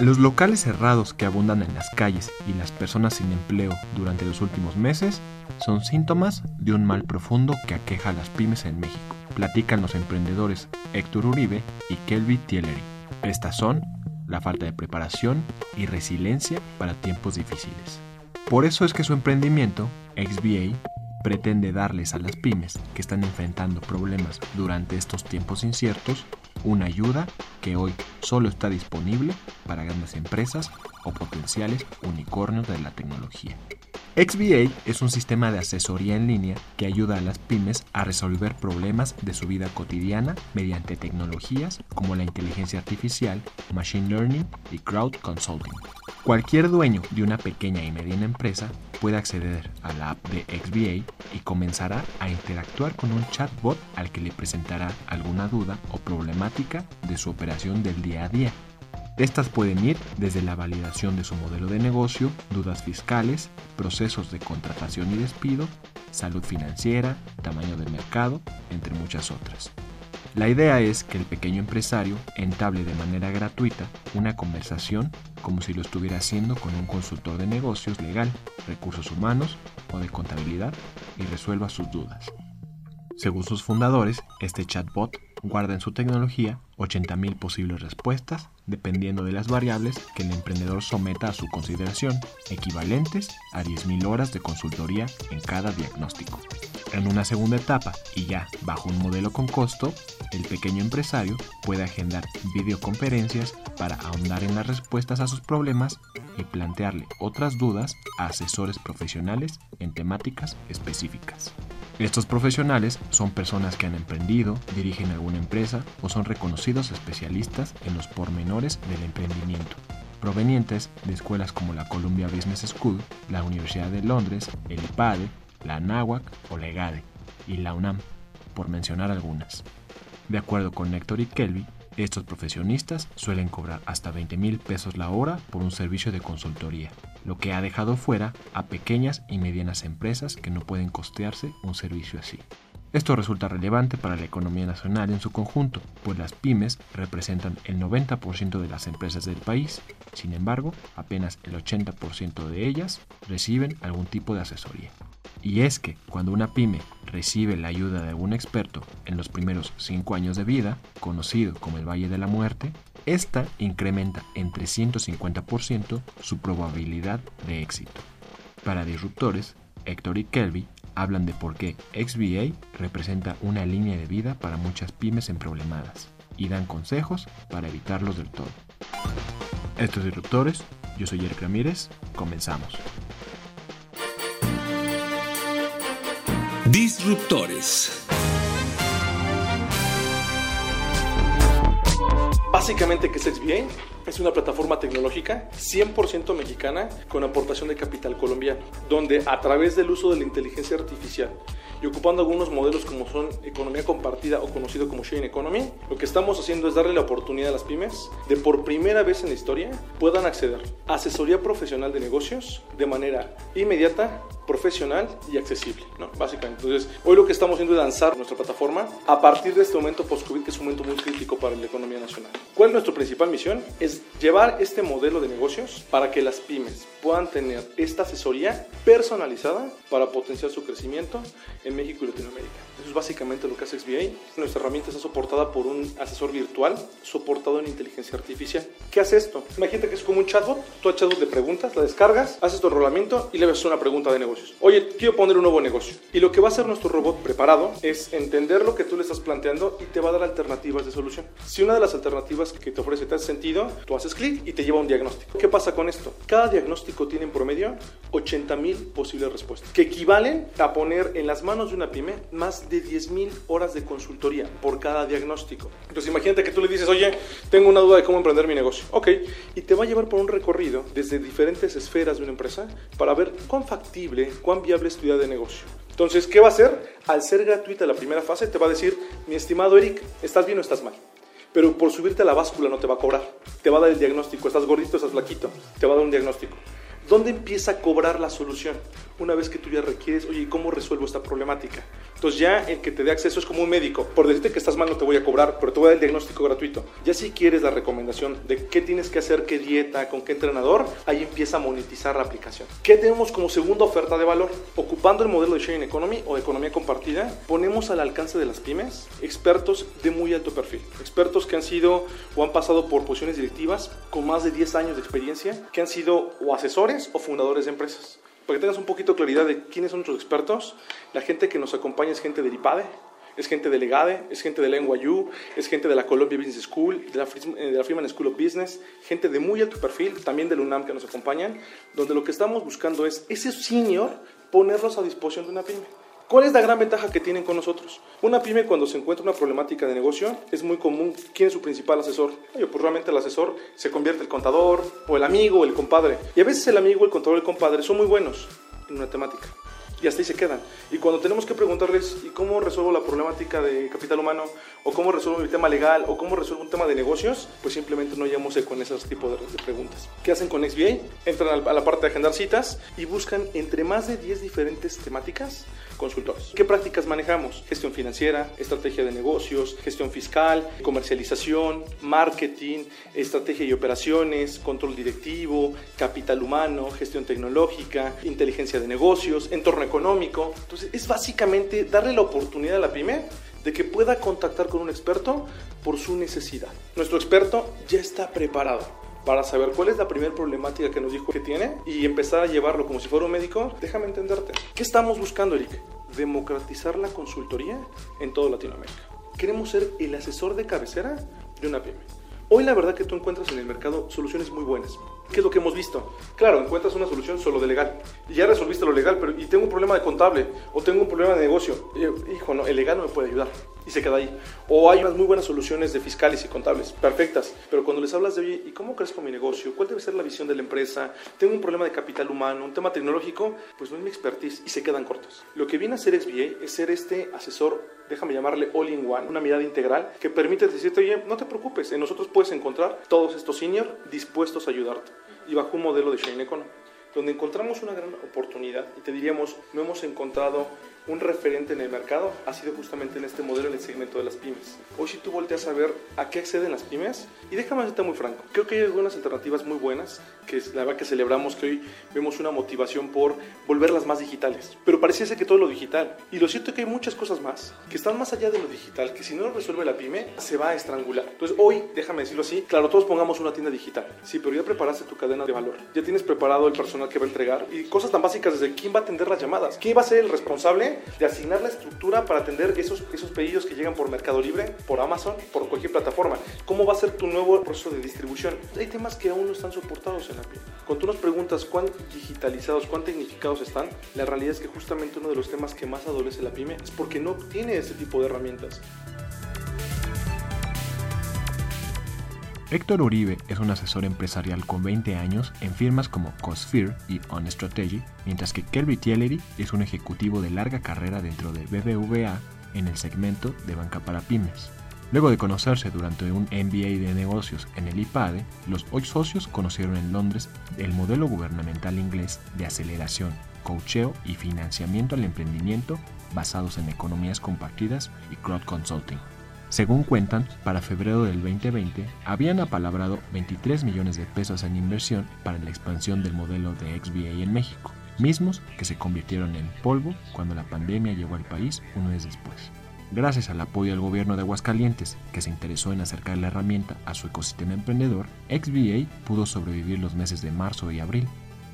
Los locales cerrados que abundan en las calles y las personas sin empleo durante los últimos meses son síntomas de un mal profundo que aqueja a las pymes en México. Platican los emprendedores Héctor Uribe y Kelby Tieleri. Estas son la falta de preparación y resiliencia para tiempos difíciles. Por eso es que su emprendimiento, XBA, pretende darles a las pymes que están enfrentando problemas durante estos tiempos inciertos una ayuda que hoy solo está disponible para grandes empresas o potenciales unicornios de la tecnología. XBA es un sistema de asesoría en línea que ayuda a las pymes a resolver problemas de su vida cotidiana mediante tecnologías como la inteligencia artificial, machine learning y crowd consulting. Cualquier dueño de una pequeña y mediana empresa puede acceder a la app de XBA y comenzará a interactuar con un chatbot al que le presentará alguna duda o problemática de su operación del día a día. Estas pueden ir desde la validación de su modelo de negocio, dudas fiscales, procesos de contratación y despido, salud financiera, tamaño del mercado, entre muchas otras. La idea es que el pequeño empresario entable de manera gratuita una conversación como si lo estuviera haciendo con un consultor de negocios legal, recursos humanos o de contabilidad y resuelva sus dudas. Según sus fundadores, este chatbot guarda en su tecnología 80.000 posibles respuestas dependiendo de las variables que el emprendedor someta a su consideración, equivalentes a 10.000 horas de consultoría en cada diagnóstico. En una segunda etapa, y ya bajo un modelo con costo, el pequeño empresario puede agendar videoconferencias para ahondar en las respuestas a sus problemas y plantearle otras dudas a asesores profesionales en temáticas específicas. Estos profesionales son personas que han emprendido, dirigen alguna empresa o son reconocidos especialistas en los pormenores del emprendimiento, provenientes de escuelas como la Columbia Business School, la Universidad de Londres, el IPADE, la NAWAC o la EGADE y la UNAM, por mencionar algunas. De acuerdo con Néctor y Kelby, estos profesionistas suelen cobrar hasta 20 mil pesos la hora por un servicio de consultoría, lo que ha dejado fuera a pequeñas y medianas empresas que no pueden costearse un servicio así. Esto resulta relevante para la economía nacional en su conjunto, pues las pymes representan el 90% de las empresas del país, sin embargo, apenas el 80% de ellas reciben algún tipo de asesoría. Y es que cuando una pyme recibe la ayuda de algún experto en los primeros 5 años de vida, conocido como el Valle de la Muerte, esta incrementa en 350% su probabilidad de éxito. Para disruptores, Héctor y Kelby hablan de por qué XBA representa una línea de vida para muchas pymes emproblemadas y dan consejos para evitarlos del todo. Estos disruptores, yo soy Eric Ramírez, comenzamos. Disruptores. Básicamente, ¿qué es XBA? Es una plataforma tecnológica 100% mexicana con aportación de capital colombiano, donde a través del uso de la inteligencia artificial y ocupando algunos modelos como son economía compartida o conocido como sharing economy, lo que estamos haciendo es darle la oportunidad a las pymes de por primera vez en la historia puedan acceder a asesoría profesional de negocios de manera inmediata, profesional y accesible, ¿no? Básicamente. Entonces, hoy lo que estamos haciendo es lanzar nuestra plataforma a partir de este momento post-COVID, que es un momento muy crítico para la economía nacional. ¿Cuál es nuestra principal misión? Es llevar este modelo de negocios para que las pymes puedan tener esta asesoría personalizada para potenciar su crecimiento en México y Latinoamérica. Eso es básicamente lo que hace XBA. Nuestra herramienta está soportada por un asesor virtual soportado en inteligencia artificial. ¿Qué hace esto? Imagínate que es como un chatbot. Tú a chatbot le preguntas, la descargas, haces tu enrolamiento y le ves una pregunta de negocios. Oye, quiero poner un nuevo negocio. Y lo que va a hacer nuestro robot preparado es entender lo que tú le estás planteando y te va a dar alternativas de solución. Si una de las alternativas que te ofrece te hace sentido, Tú haces clic y te lleva a un diagnóstico. ¿Qué pasa con esto? Cada diagnóstico tiene en promedio 80 mil posibles respuestas, que equivalen a poner en las manos de una pyme más de 10 mil horas de consultoría por cada diagnóstico. Entonces imagínate que tú le dices, oye, tengo una duda de cómo emprender mi negocio. Ok, y te va a llevar por un recorrido desde diferentes esferas de una empresa para ver cuán factible, cuán viable es tu idea de negocio. Entonces, ¿qué va a hacer? Al ser gratuita la primera fase, te va a decir, mi estimado Eric, ¿estás bien o estás mal? Pero por subirte a la báscula no te va a cobrar. Te va a dar el diagnóstico. Estás gordito, estás flaquito. Te va a dar un diagnóstico. ¿Dónde empieza a cobrar la solución? Una vez que tú ya requieres, oye, ¿cómo resuelvo esta problemática? Entonces ya el que te dé acceso es como un médico. Por decirte que estás mal no te voy a cobrar, pero te voy a dar el diagnóstico gratuito. Ya si quieres la recomendación de qué tienes que hacer, qué dieta, con qué entrenador, ahí empieza a monetizar la aplicación. ¿Qué tenemos como segunda oferta de valor? Ocupando el modelo de sharing economy o economía compartida, ponemos al alcance de las pymes expertos de muy alto perfil. Expertos que han sido o han pasado por posiciones directivas con más de 10 años de experiencia, que han sido o asesores o fundadores de empresas. Para que tengas un poquito de claridad de quiénes son nuestros expertos, la gente que nos acompaña es gente del IPADE, es gente de Legade, es gente de la NYU, es gente de la Columbia Business School, de la, de la Freeman School of Business, gente de muy alto perfil, también del UNAM que nos acompañan, donde lo que estamos buscando es ese senior ponerlos a disposición de una pyme. ¿Cuál es la gran ventaja que tienen con nosotros? Una pyme cuando se encuentra una problemática de negocio es muy común, ¿quién es su principal asesor? Oye, pues realmente el asesor se convierte el contador o el amigo o el compadre. Y a veces el amigo, el contador, el compadre son muy buenos en una temática y hasta ahí se quedan. Y cuando tenemos que preguntarles, ¿y cómo resuelvo la problemática de capital humano? ¿O cómo resuelvo mi tema legal? ¿O cómo resuelvo un tema de negocios? Pues simplemente no llamamos con esos tipos de, preguntas. ¿Qué hacen con XBA? Entran a la parte de agendar citas y buscan entre más de 10 diferentes temáticas consultores. ¿Qué prácticas manejamos? Gestión financiera, estrategia de negocios, gestión fiscal, comercialización, marketing, estrategia y operaciones, control directivo, capital humano, gestión tecnológica, inteligencia de negocios, entorno económico. Entonces es básicamente darle la oportunidad a la pyme de que pueda contactar con un experto por su necesidad. Nuestro experto ya está preparado para saber cuál es la primera problemática que nos dijo que tiene y empezar a llevarlo como si fuera un médico, déjame entenderte. ¿Qué estamos buscando, Eric? Democratizar la consultoría en toda Latinoamérica. Queremos ser el asesor de cabecera de una pyme. Hoy la verdad que tú encuentras en el mercado soluciones muy buenas. ¿Qué es lo que hemos visto? Claro, encuentras una solución solo de legal. Y ya resolviste lo legal, pero y tengo un problema de contable o tengo un problema de negocio. hijo, no, el legal no me puede ayudar. Y se queda ahí. O hay unas muy buenas soluciones de fiscales y contables, perfectas. Pero cuando les hablas de, oye, ¿y cómo crezco mi negocio? ¿Cuál debe ser la visión de la empresa? Tengo un problema de capital humano, un tema tecnológico, pues no es mi expertise y se quedan cortos. Lo que viene a ser SBA es ser este asesor, déjame llamarle all-in-one, una mirada integral que permite decirte, oye, no te preocupes, en nosotros puedes encontrar todos estos senior dispuestos a ayudarte y bajo un modelo de Shane Economy, donde encontramos una gran oportunidad y te diríamos, no hemos encontrado un referente en el mercado ha sido justamente en este modelo en el segmento de las pymes. Hoy si tú volteas a ver a qué acceden las pymes, y déjame ser muy franco, creo que hay algunas alternativas muy buenas, que es la verdad que celebramos que hoy vemos una motivación por volverlas más digitales, pero pareciese que todo lo digital, y lo cierto es que hay muchas cosas más que están más allá de lo digital, que si no lo resuelve la pyme, se va a estrangular. Entonces hoy, déjame decirlo así, claro, todos pongamos una tienda digital, sí, pero ya preparaste tu cadena de valor, ya tienes preparado el personal que va a entregar, y cosas tan básicas desde quién va a atender las llamadas, quién va a ser el responsable de asignar la estructura para atender esos, esos pedidos que llegan por Mercado Libre, por Amazon, por cualquier plataforma. ¿Cómo va a ser tu nuevo proceso de distribución? Hay temas que aún no están soportados en la pyme. Cuando tú nos preguntas cuán digitalizados, cuán tecnificados están, la realidad es que justamente uno de los temas que más adolece la pyme es porque no tiene ese tipo de herramientas. Héctor Uribe es un asesor empresarial con 20 años en firmas como Cosphere y On Strategy, mientras que Kelby Tieleri es un ejecutivo de larga carrera dentro de BBVA en el segmento de banca para pymes. Luego de conocerse durante un MBA de negocios en el IPADE, los ocho socios conocieron en Londres el modelo gubernamental inglés de aceleración, coacheo y financiamiento al emprendimiento basados en economías compartidas y crowd consulting. Según cuentan, para febrero del 2020 habían apalabrado 23 millones de pesos en inversión para la expansión del modelo de XBA en México, mismos que se convirtieron en polvo cuando la pandemia llegó al país un mes después. Gracias al apoyo del gobierno de Aguascalientes, que se interesó en acercar la herramienta a su ecosistema emprendedor, XBA pudo sobrevivir los meses de marzo y abril,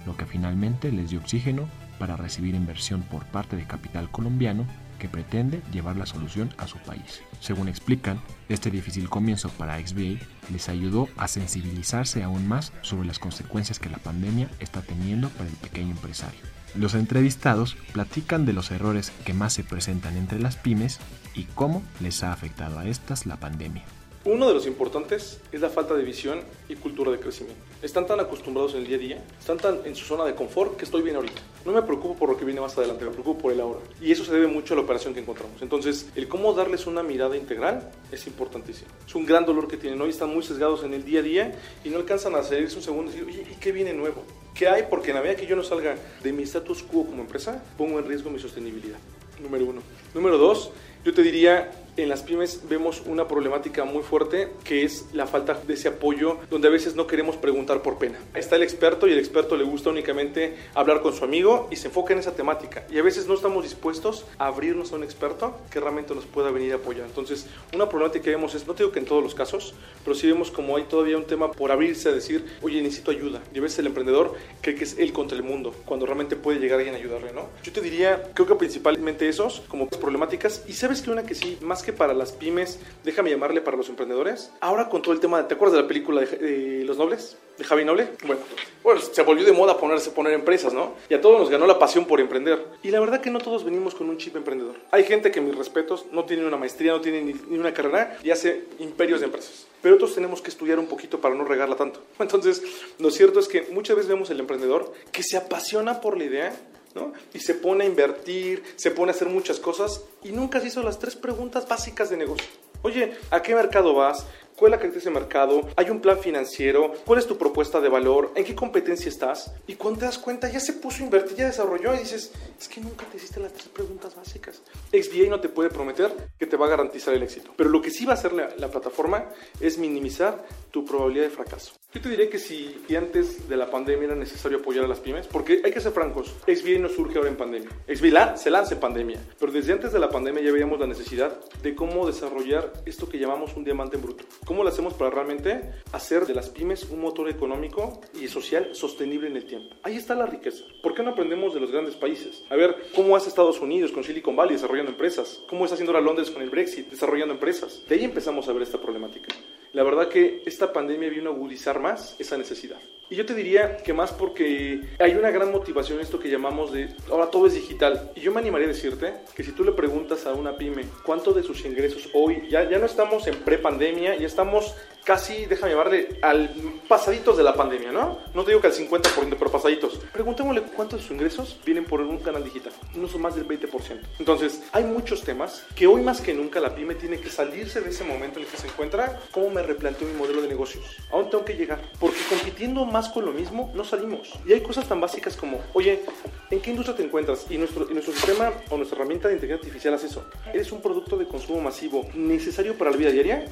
lo que finalmente les dio oxígeno para recibir inversión por parte de capital colombiano que pretende llevar la solución a su país. Según explican, este difícil comienzo para XBA les ayudó a sensibilizarse aún más sobre las consecuencias que la pandemia está teniendo para el pequeño empresario. Los entrevistados platican de los errores que más se presentan entre las pymes y cómo les ha afectado a estas la pandemia. Uno de los importantes es la falta de visión y cultura de crecimiento. Están tan acostumbrados en el día a día, están tan en su zona de confort que estoy bien ahorita. No me preocupo por lo que viene más adelante, me preocupo por el ahora. Y eso se debe mucho a la operación que encontramos. Entonces, el cómo darles una mirada integral es importantísimo. Es un gran dolor que tienen hoy, están muy sesgados en el día a día y no alcanzan a salirse un segundo y decir, oye, ¿y qué viene nuevo? ¿Qué hay? Porque en la medida que yo no salga de mi status quo como empresa, pongo en riesgo mi sostenibilidad. Número uno. Número dos, yo te diría en las pymes vemos una problemática muy fuerte que es la falta de ese apoyo donde a veces no queremos preguntar por pena. Está el experto y el experto le gusta únicamente hablar con su amigo y se enfoca en esa temática y a veces no estamos dispuestos a abrirnos a un experto que realmente nos pueda venir a apoyar. Entonces, una problemática que vemos es, no digo que en todos los casos, pero sí vemos como hay todavía un tema por abrirse a decir, oye, necesito ayuda. Y a veces el emprendedor cree que es él contra el mundo, cuando realmente puede llegar alguien a ayudarle, ¿no? Yo te diría, creo que principalmente esos como problemáticas y sabes que una que sí, más que para las pymes, déjame llamarle para los emprendedores. Ahora con todo el tema, ¿te acuerdas de la película de, Los Nobles? ¿De Javi Noble? Bueno, bueno, se volvió de moda ponerse, poner empresas, ¿no? Y a todos nos ganó la pasión por emprender. Y la verdad que no todos venimos con un chip emprendedor. Hay gente que, mis respetos, no tiene una maestría, no tiene ni, ni una carrera y hace imperios de empresas pero otros tenemos que estudiar un poquito para no regarla tanto. Entonces, lo cierto es que muchas veces vemos el emprendedor que se apasiona por la idea, y se pone a invertir, se pone a hacer muchas cosas y nunca se hizo las tres preguntas básicas de negocio. Oye, ¿a qué mercado vas? ¿Cuál es la característica de mercado? ¿Hay un plan financiero? ¿Cuál es tu propuesta de valor? ¿En qué competencia estás? Y cuando te das cuenta, ya se puso a invertir, ya desarrolló y dices, es que nunca te hiciste las tres preguntas básicas. XBA no te puede prometer que te va a garantizar el éxito. Pero lo que sí va a hacer la, la plataforma es minimizar tu probabilidad de fracaso. Yo te diré que si antes de la pandemia era necesario apoyar a las pymes, porque hay que ser francos, XBA no surge ahora en pandemia. XBA se lanza en pandemia, pero desde antes de la pandemia ya veíamos la necesidad de cómo desarrollar esto que llamamos un diamante en bruto. ¿Cómo lo hacemos para realmente hacer de las pymes un motor económico y social sostenible en el tiempo? Ahí está la riqueza. ¿Por qué no aprendemos de los grandes países? A ver, ¿cómo hace Estados Unidos con Silicon Valley desarrollando empresas? ¿Cómo está haciendo ahora Londres con el Brexit desarrollando empresas? De ahí empezamos a ver esta problemática. La verdad que esta pandemia vino a agudizar más esa necesidad. Y yo te diría que más porque hay una gran motivación en esto que llamamos de ahora todo es digital. Y yo me animaría a decirte que si tú le preguntas a una pyme cuánto de sus ingresos hoy, ya, ya no estamos en pre-pandemia, ya estamos casi, déjame llamarle, al pasaditos de la pandemia, ¿no? No te digo que al 50%, pero pasaditos. Preguntémosle cuántos de sus ingresos vienen por un canal digital. No son más del 20%. Entonces, hay muchos temas que hoy más que nunca la pyme tiene que salirse de ese momento en el que se encuentra. ¿Cómo me replanteo mi modelo de negocios? ¿A dónde tengo que llegar? Porque compitiendo más con lo mismo, no salimos. Y hay cosas tan básicas como, oye, ¿en qué industria te encuentras? Y nuestro, y nuestro sistema o nuestra herramienta de inteligencia artificial hace eso. ¿Eres un producto de consumo masivo necesario para la vida diaria?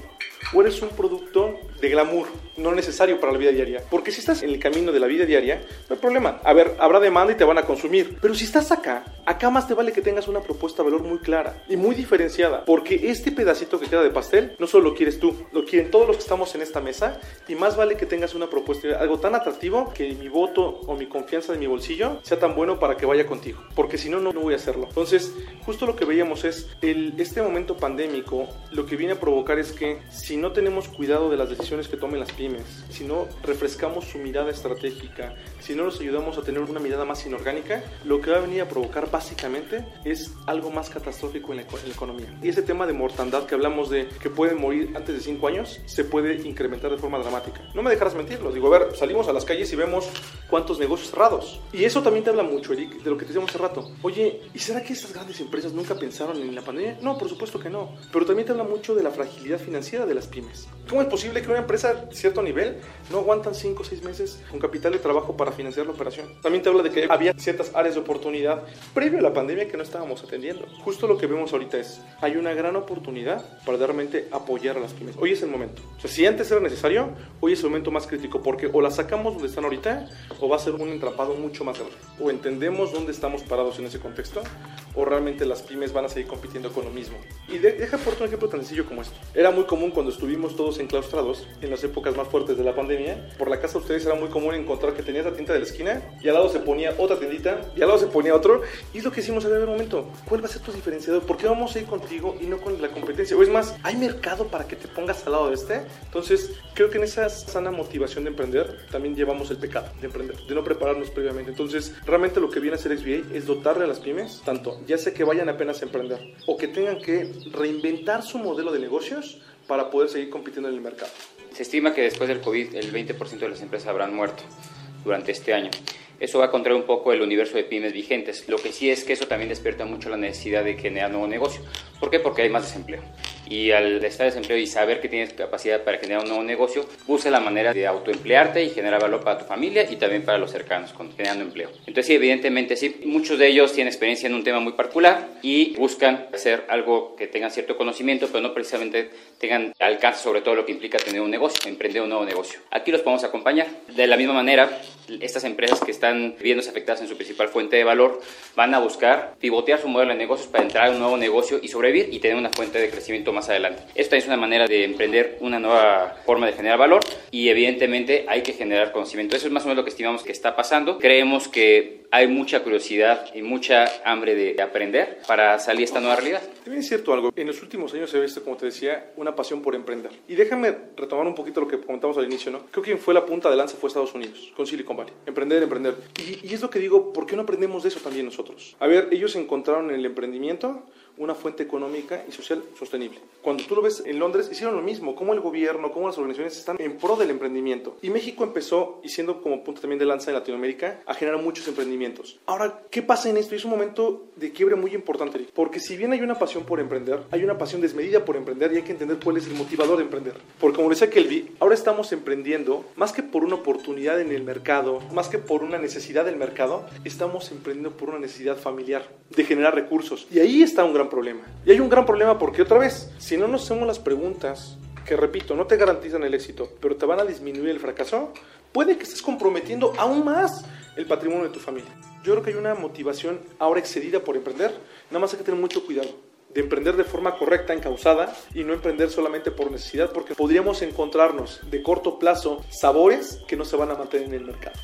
¿O eres un producto de glamour, no necesario para la vida diaria. Porque si estás en el camino de la vida diaria, no hay problema. A ver, habrá demanda y te van a consumir. Pero si estás acá, acá más te vale que tengas una propuesta de valor muy clara y muy diferenciada. Porque este pedacito que queda de pastel no solo lo quieres tú, lo quieren todos los que estamos en esta mesa. Y más vale que tengas una propuesta, algo tan atractivo que mi voto o mi confianza de mi bolsillo sea tan bueno para que vaya contigo. Porque si no, no voy a hacerlo. Entonces, justo lo que veíamos es el, este momento pandémico, lo que viene a provocar es que si no tenemos cuidado de las decisiones que tomen las pymes, si no refrescamos su mirada estratégica, si no los ayudamos a tener una mirada más inorgánica, lo que va a venir a provocar básicamente es algo más catastrófico en la, economía. Y ese tema de mortandad que hablamos de que pueden morir antes de 5 años, se puede incrementar de forma dramática. No me dejarás mentirlo, digo, a ver, salimos a las calles y vemos cuántos negocios cerrados. Y eso también te habla mucho, Eric, de lo que te decíamos hace rato. Oye, ¿y será que estas grandes empresas nunca pensaron en la pandemia? No, por supuesto que no. Pero también te habla mucho de la fragilidad financiera de las pymes. ¿Cómo es posible? que una empresa de cierto nivel no aguantan 5 o 6 meses con capital de trabajo para financiar la operación. También te habla de que había ciertas áreas de oportunidad previo a la pandemia que no estábamos atendiendo. Justo lo que vemos ahorita es, hay una gran oportunidad para realmente apoyar a las pymes. Hoy es el momento. O sea, si antes era necesario, hoy es el momento más crítico porque o las sacamos donde están ahorita o va a ser un entrampado mucho más grande. O entendemos dónde estamos parados en ese contexto, o realmente las pymes van a seguir compitiendo con lo mismo. Y deja por un ejemplo tan sencillo como esto. Era muy común cuando estuvimos todos enclaustrados, en las épocas más fuertes de la pandemia, por la casa de ustedes era muy común encontrar que tenías la tienda de la esquina y al lado se ponía otra tiendita y al lado se ponía otro. Y es lo que hicimos en el momento. ¿Cuál va a ser tu diferenciador? ¿Por qué vamos a ir contigo y no con la competencia? O es más, ¿hay mercado para que te pongas al lado de este? Entonces, creo que en esa sana motivación de emprender también llevamos el pecado de emprender, de no prepararnos previamente. Entonces, realmente lo que viene a hacer XBA es dotarle a las pymes, tanto ya sea que vayan apenas a emprender o que tengan que reinventar su modelo de negocios para poder seguir compitiendo en el mercado. Se estima que después del COVID el 20% de las empresas habrán muerto durante este año. Eso va a contraer un poco el universo de pymes vigentes. Lo que sí es que eso también despierta mucho la necesidad de generar nuevo negocio. ¿Por qué? Porque hay más desempleo. Y al estar desempleo y saber que tienes capacidad para generar un nuevo negocio, busca la manera de autoemplearte y generar valor para tu familia y también para los cercanos, generando empleo. Entonces, sí, evidentemente, sí, muchos de ellos tienen experiencia en un tema muy particular y buscan hacer algo que tengan cierto conocimiento, pero no precisamente tengan alcance sobre todo lo que implica tener un negocio, emprender un nuevo negocio. Aquí los podemos acompañar. De la misma manera, estas empresas que están viéndose afectadas en su principal fuente de valor van a buscar pivotear su modelo de negocios para entrar a un nuevo negocio y sobrevivir y tener una fuente de crecimiento más adelante. Esta es una manera de emprender una nueva forma de generar valor y evidentemente hay que generar conocimiento. Eso es más o menos lo que estimamos que está pasando. Creemos que hay mucha curiosidad y mucha hambre de aprender para salir esta nueva realidad. También es cierto algo. En los últimos años se visto, como te decía, una pasión por emprender. Y déjame retomar un poquito lo que comentamos al inicio, ¿no? Creo que quien fue la punta de lanza fue Estados Unidos, con Silicon Valley. Emprender, emprender. Y, y es lo que digo, ¿por qué no aprendemos de eso también nosotros? A ver, ellos encontraron en el emprendimiento una fuente económica y social sostenible. Cuando tú lo ves en Londres, hicieron lo mismo, como el gobierno, como las organizaciones están en pro del emprendimiento. Y México empezó, y siendo como punto también de lanza en Latinoamérica, a generar muchos emprendimientos. Ahora, ¿qué pasa en esto? Es un momento de quiebre muy importante, porque si bien hay una pasión por emprender, hay una pasión desmedida por emprender y hay que entender cuál es el motivador de emprender. Porque como decía Kelby, ahora estamos emprendiendo más que por una oportunidad en el mercado, más que por una necesidad del mercado, estamos emprendiendo por una necesidad familiar, de generar recursos. Y ahí está un gran problema. Y hay un gran problema porque otra vez, si no nos hacemos las preguntas, que repito, no te garantizan el éxito, pero te van a disminuir el fracaso, puede que estés comprometiendo aún más el patrimonio de tu familia. Yo creo que hay una motivación ahora excedida por emprender, nada más hay que tener mucho cuidado de emprender de forma correcta, encausada y no emprender solamente por necesidad, porque podríamos encontrarnos de corto plazo sabores que no se van a mantener en el mercado.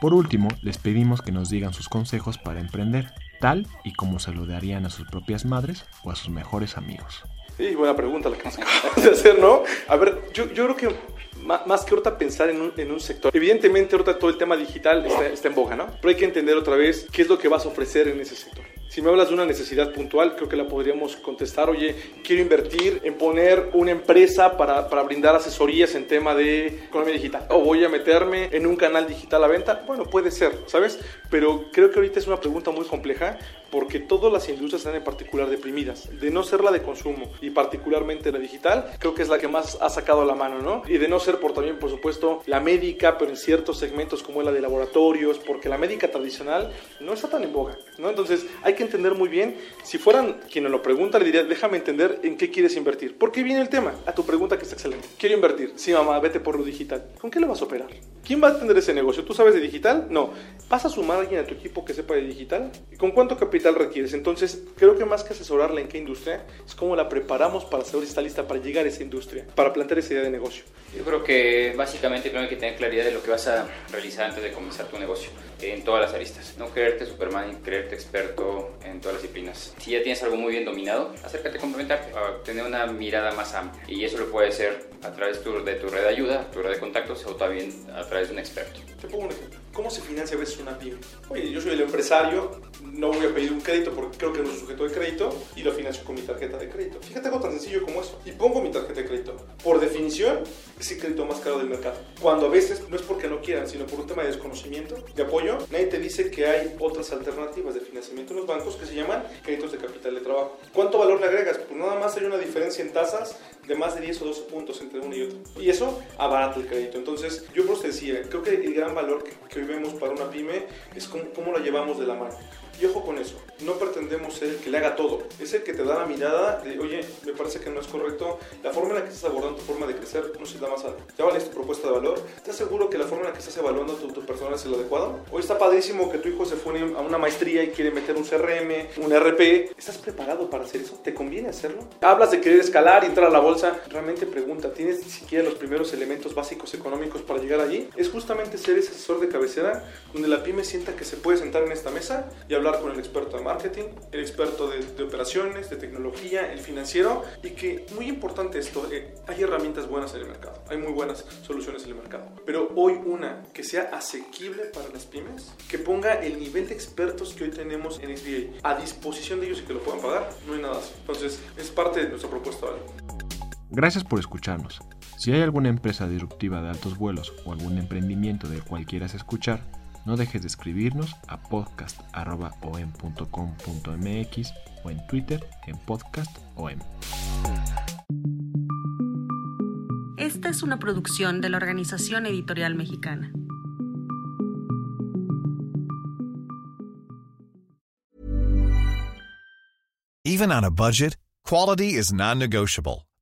Por último, les pedimos que nos digan sus consejos para emprender, tal y como se lo darían a sus propias madres o a sus mejores amigos. Sí, buena pregunta la que nos acabas de hacer, ¿no? A ver, yo, yo creo que más que ahorita pensar en un, en un, sector. Evidentemente ahorita todo el tema digital está, está en boga, ¿no? Pero hay que entender otra vez qué es lo que vas a ofrecer en ese sector. Si me hablas de una necesidad puntual, creo que la podríamos contestar, oye, quiero invertir en poner una empresa para, para, brindar asesorías en tema de economía digital. O voy a meterme en un canal digital a venta. Bueno, puede ser, ¿sabes? Pero creo que ahorita es una pregunta muy compleja porque todas las industrias están en particular deprimidas. De no ser la de consumo y particularmente la digital, creo que es la que más ha sacado la mano, ¿no? Y de no ser por también, por supuesto, la médica, pero en ciertos segmentos como la de laboratorios, porque la médica tradicional no está tan en boga, ¿no? Entonces hay que entender muy bien, si fueran quien lo pregunta, le diría, déjame entender en qué quieres invertir. ¿Por qué viene el tema? A tu pregunta que está excelente. Quiero invertir. Sí, mamá, vete por lo digital. ¿Con qué lo vas a operar? ¿Quién va a atender ese negocio? ¿Tú sabes de digital? No. ¿Vas a sumar a alguien a tu equipo que sepa de digital? ¿Y con cuánto capital requieres? Entonces, creo que más que asesorarla en qué industria, es cómo la preparamos para saber si está lista para llegar a esa industria, para plantear esa idea de negocio. Yo creo que básicamente primero hay que tener claridad de lo que vas a realizar antes de comenzar tu negocio, en todas las aristas. No creerte Superman, creerte experto en todas las disciplinas. Si ya tienes algo muy bien dominado, acércate a complementarte, a tener una mirada más amplia. Y eso lo puedes hacer a través de tu red de ayuda, tu red de contactos o también a través de un experto. Te pongo un ejemplo. ¿Cómo se financia a veces una pyme? Oye, yo soy el empresario, no voy a pedir un crédito porque creo que no soy sujeto de crédito y lo financio con mi tarjeta de crédito. Fíjate algo tan sencillo como eso. Y pongo mi tarjeta de crédito. Por definición, es el crédito más caro del mercado. Cuando a veces no es porque no quieran, sino por un tema de desconocimiento, de apoyo, nadie te dice que hay otras alternativas de financiamiento en los bancos que se llaman créditos de capital de trabajo. ¿Cuánto valor le agregas? Pues nada más hay una diferencia en tasas de más de 10 o 12 puntos entre uno y otro. Y eso abarata el crédito. Entonces, yo por eso decía, creo que el gran valor que, que hoy vemos para una pyme es cómo, cómo la llevamos de la mano. Y ojo con eso, no pretendemos ser el que le haga todo, es el que te da la mirada de, oye, me parece que no es correcto, la forma en la que estás abordando tu forma de crecer no es la más alta. ¿Ya vale tu propuesta de valor? ¿Estás seguro que la forma en la que estás evaluando tu, tu personal es el adecuado? Hoy está padrísimo que tu hijo se fue a una maestría y quiere meter un CRM, un RP. ¿Estás preparado para hacer eso? ¿Te conviene hacerlo? Hablas de querer escalar y entrar a la bolsa. Realmente pregunta, ¿tienes siquiera los primeros elementos básicos económicos para llegar allí? Es justamente ser ese asesor de cabecera donde la pyme sienta que se puede sentar en esta mesa y hablar con el experto de marketing, el experto de, de operaciones, de tecnología, el financiero y que, muy importante esto, eh, hay herramientas buenas en el mercado, hay muy buenas soluciones en el mercado, pero hoy una que sea asequible para las pymes, que ponga el nivel de expertos que hoy tenemos en SBA a disposición de ellos y que lo puedan pagar, no hay nada así. Entonces, es parte de nuestra propuesta. ¿vale? Gracias por escucharnos. Si hay alguna empresa disruptiva de altos vuelos o algún emprendimiento del cual quieras escuchar, no dejes de escribirnos a podcast.om.com.mx o en Twitter en podcastom. Esta es una producción de la Organización Editorial Mexicana. Even on a budget, quality is non-negotiable.